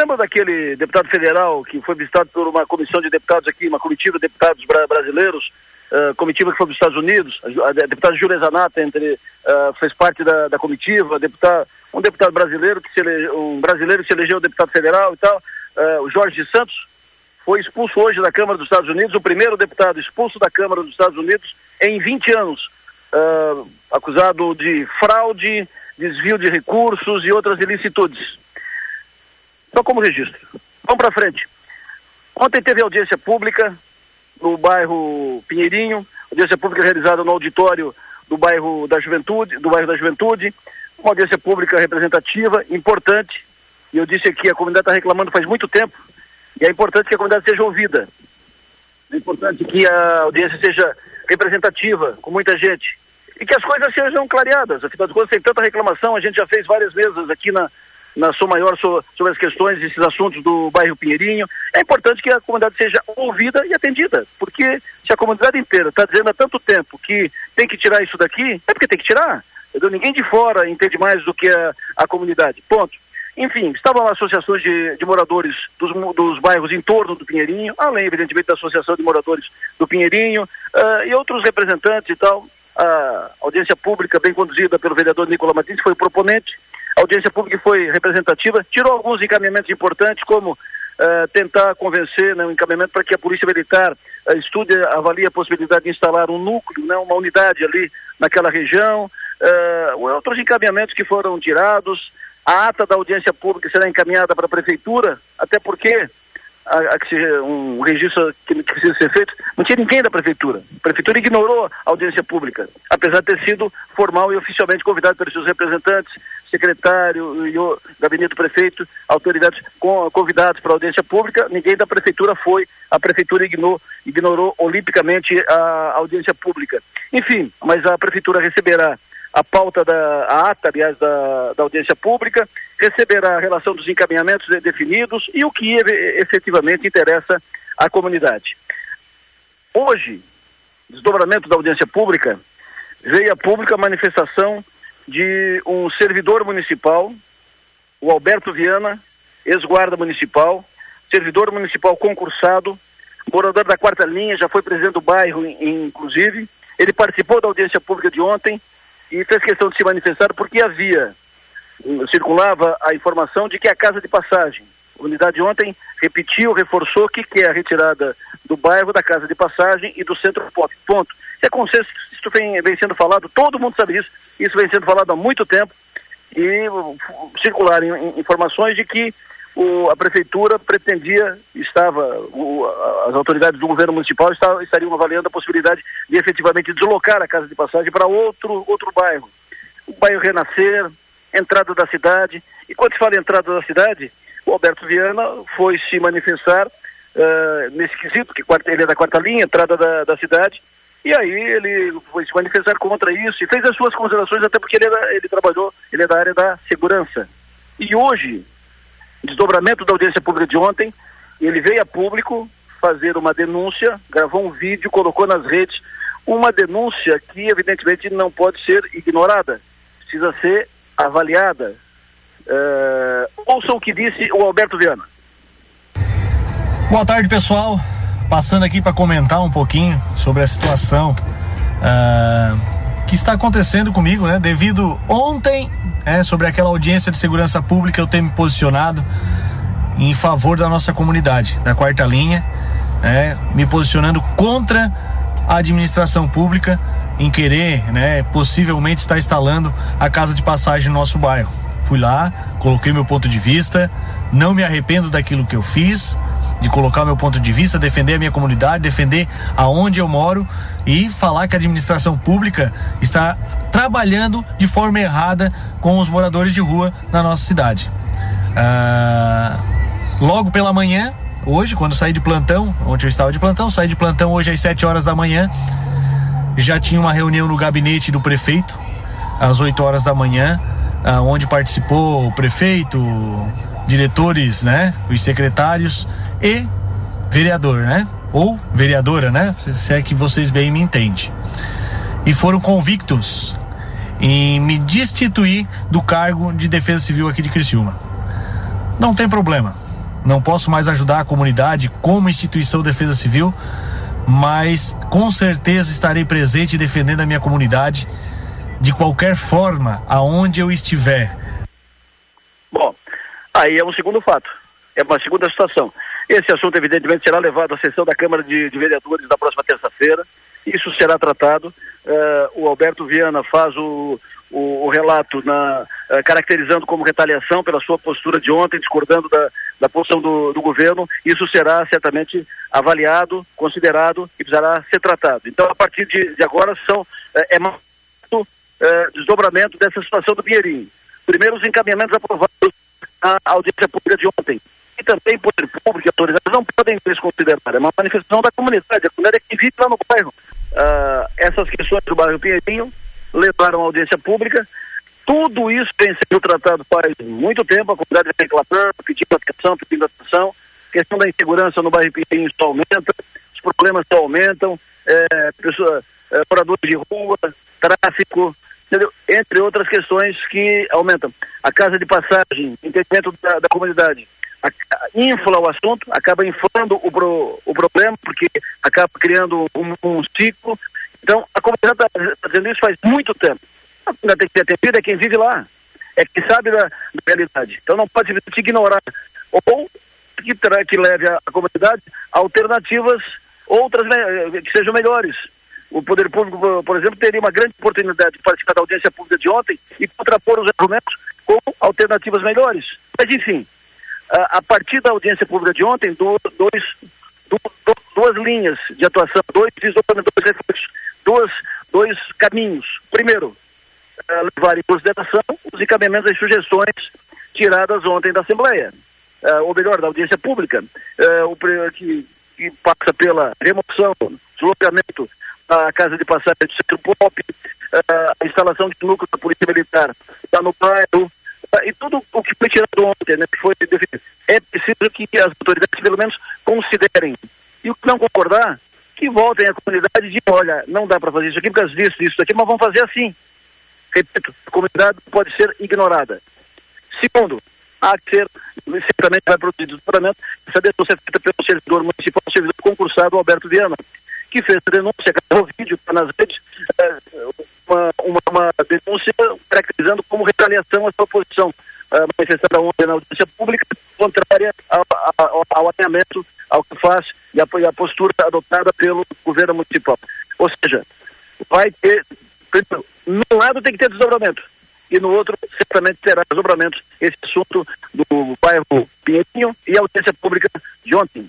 Lembra daquele deputado federal que foi visitado por uma comissão de deputados aqui, uma comitiva de deputados bra brasileiros, uh, comitiva que foi dos Estados Unidos, a, deputada Júlia Zanata entre, uh, fez parte da, da comitiva, deputado, um deputado brasileiro que se um brasileiro que se elegeu deputado federal e tal, uh, o Jorge Santos, foi expulso hoje da Câmara dos Estados Unidos, o primeiro deputado expulso da Câmara dos Estados Unidos em 20 anos, acusado de fraude, desvio de recursos e outras ilicitudes. Só como registro. Vamos para frente. Ontem teve audiência pública no bairro Pinheirinho, audiência pública realizada no auditório do bairro da Juventude, do bairro da Juventude, uma audiência pública representativa, importante. E eu disse aqui, a comunidade está reclamando faz muito tempo, e é importante que a comunidade seja ouvida. É importante que a audiência seja representativa, com muita gente. E que as coisas sejam clareadas. Afinal de contas, tem tanta reclamação, a gente já fez várias vezes aqui na, na sua maior sobre as questões, esses assuntos do bairro Pinheirinho. É importante que a comunidade seja ouvida e atendida, porque se a comunidade inteira está dizendo há tanto tempo que tem que tirar isso daqui, é porque tem que tirar. Ninguém de fora entende mais do que a, a comunidade. Ponto. Enfim, estavam lá associações de, de moradores dos, dos, bairros em torno do Pinheirinho, além, evidentemente, da Associação de Moradores do Pinheirinho uh, e outros representantes e tal. A audiência pública, bem conduzida pelo vereador Nicola Martins, foi o proponente a audiência pública foi representativa, tirou alguns encaminhamentos importantes, como uh, tentar convencer né, um encaminhamento para que a Polícia Militar uh, estude, avalie a possibilidade de instalar um núcleo, né, uma unidade ali naquela região, uh, outros encaminhamentos que foram tirados, a ata da audiência pública será encaminhada para a Prefeitura, até porque a, a que seja um registro que, que, precisa ser feito, não tinha ninguém da prefeitura. A prefeitura ignorou a audiência pública, apesar de ter sido formal e oficialmente convidado pelos seus representantes, secretário e o gabinete do prefeito, autoridades convidados para a audiência pública, ninguém da prefeitura foi, a prefeitura ignorou, ignorou olimpicamente a audiência pública. Enfim, mas a prefeitura receberá a pauta da a ata, aliás, da, da audiência pública, receberá a relação dos encaminhamentos definidos e o que efetivamente interessa à comunidade. Hoje, desdobramento da audiência pública, veio a pública manifestação de um servidor municipal, o Alberto Viana, ex-guarda municipal, servidor municipal concursado, morador da quarta linha, já foi presidente do bairro, inclusive. Ele participou da audiência pública de ontem e fez questão de se manifestar porque havia, hum, circulava a informação de que a casa de passagem, a unidade ontem repetiu, reforçou que quer a retirada do bairro, da casa de passagem e do centro pop. Ponto. Se é consenso, isso vem, vem sendo falado, todo mundo sabe disso, isso vem sendo falado há muito tempo e circularam informações de que o, a prefeitura pretendia, estava, o, as autoridades do governo municipal estavam, estariam avaliando a possibilidade de efetivamente deslocar a casa de passagem para outro, outro bairro. O bairro Renascer, entrada da cidade. E quando se fala entrada da cidade, o Alberto Viana foi se manifestar uh, nesse quesito, que ele é da quarta linha, entrada da, da cidade, e aí ele foi se manifestar contra isso e fez as suas considerações, até porque ele, era, ele trabalhou, ele é da área da segurança. E hoje, desdobramento da audiência pública de ontem, ele veio a público fazer uma denúncia, gravou um vídeo, colocou nas redes uma denúncia que evidentemente não pode ser ignorada, precisa ser avaliada. Uh, ouçam o que disse o Alberto Viana. Boa tarde, pessoal passando aqui para comentar um pouquinho sobre a situação uh, que está acontecendo comigo, né? Devido ontem, é, sobre aquela audiência de segurança pública, eu ter me posicionado em favor da nossa comunidade, da quarta linha, é, me posicionando contra a administração pública em querer, né, possivelmente estar instalando a casa de passagem no nosso bairro. Fui lá, coloquei meu ponto de vista, não me arrependo daquilo que eu fiz, de colocar meu ponto de vista, defender a minha comunidade, defender aonde eu moro e falar que a administração pública está trabalhando de forma errada com os moradores de rua na nossa cidade. Ah, logo pela manhã, hoje, quando saí de plantão, ontem eu estava de plantão, saí de plantão hoje às 7 horas da manhã, já tinha uma reunião no gabinete do prefeito, às 8 horas da manhã, ah, onde participou o prefeito, diretores, né, os secretários e vereador, né? Ou vereadora, né? Se é que vocês bem me entendem. E foram convictos em me destituir do cargo de defesa civil aqui de Criciúma. Não tem problema. não posso mais ajudar a comunidade como instituição de defesa civil, mas com certeza estarei presente defendendo a minha comunidade de qualquer forma, aonde eu estiver. Aí é um segundo fato, é uma segunda situação. Esse assunto, evidentemente, será levado à sessão da Câmara de, de Vereadores da próxima terça-feira. Isso será tratado. Uh, o Alberto Viana faz o, o, o relato na, uh, caracterizando como retaliação pela sua postura de ontem, discordando da, da posição do, do governo. Isso será certamente avaliado, considerado e precisará ser tratado. Então, a partir de, de agora, são, uh, é mais desdobramento dessa situação do Pinheirinho. Primeiro, os encaminhamentos aprovados na audiência pública de ontem e também poder público e autoridades não podem desconsiderar. É uma manifestação da comunidade, a comunidade que vive lá no bairro. Uh, essas questões do bairro Pinheirinho levaram à audiência pública. Tudo isso tem sido tratado faz muito tempo, a comunidade reclamando, pedindo atenção, pedindo atenção. A questão da insegurança no bairro Pinheirinho só aumenta, os problemas só aumentam, é, pessoa, é, moradores de rua, tráfico, entendeu? entre outras questões que aumentam. A casa de passagem, entendimento da, da comunidade infla o assunto, acaba inflando o, pro, o problema, porque acaba criando um, um ciclo. Então, a comunidade está fazendo isso faz muito tempo. A comunidade tem que ser atendida é quem vive lá, é quem sabe da, da realidade. Então, não pode se ignorar. Ou que, que leve a, a comunidade a alternativas outras que sejam melhores. O Poder Público, por exemplo, teria uma grande oportunidade de participar da audiência pública de ontem e contrapor os argumentos com alternativas melhores. Mas, enfim, a partir da audiência pública de ontem, do, dois, do, do, duas linhas de atuação, dois desdobramentos, dois reflexos, dois, dois caminhos. Primeiro, uh, levar em consideração os encaminhamentos e sugestões tiradas ontem da Assembleia, uh, ou melhor, da audiência pública, que, passa pela remoção, deslocamento da casa de passagem do centro pop, a instalação de núcleo da Polícia Militar está no bairro, e tudo o que foi tirado ontem, né, que foi definido, é preciso que as autoridades pelo menos considerem. E o que não concordar, que voltem à comunidade e digam, olha, não dá para fazer isso aqui por causa disso, isso aqui, mas vamos fazer assim. Repito, a comunidade pode ser ignorada. Segundo, há que ser, certamente vai produzir desdobramento, essa denúncia é feita pelo servidor municipal, servidor concursado Alberto Viana, que fez a denúncia, gravou vídeo está nas redes, é, uma, uma, uma, denúncia caracterizando como retaliação a sua posição uh, manifestada ontem na audiência pública, contrária ao, ao, ao alinhamento ao que faz e a, a postura adotada pelo governo municipal. Ou seja, vai ter, primeiro, num lado tem que ter desdobramento, e no outro certamente terá desdobramento esse assunto do bairro Pinheirinho e a audiência pública de ontem.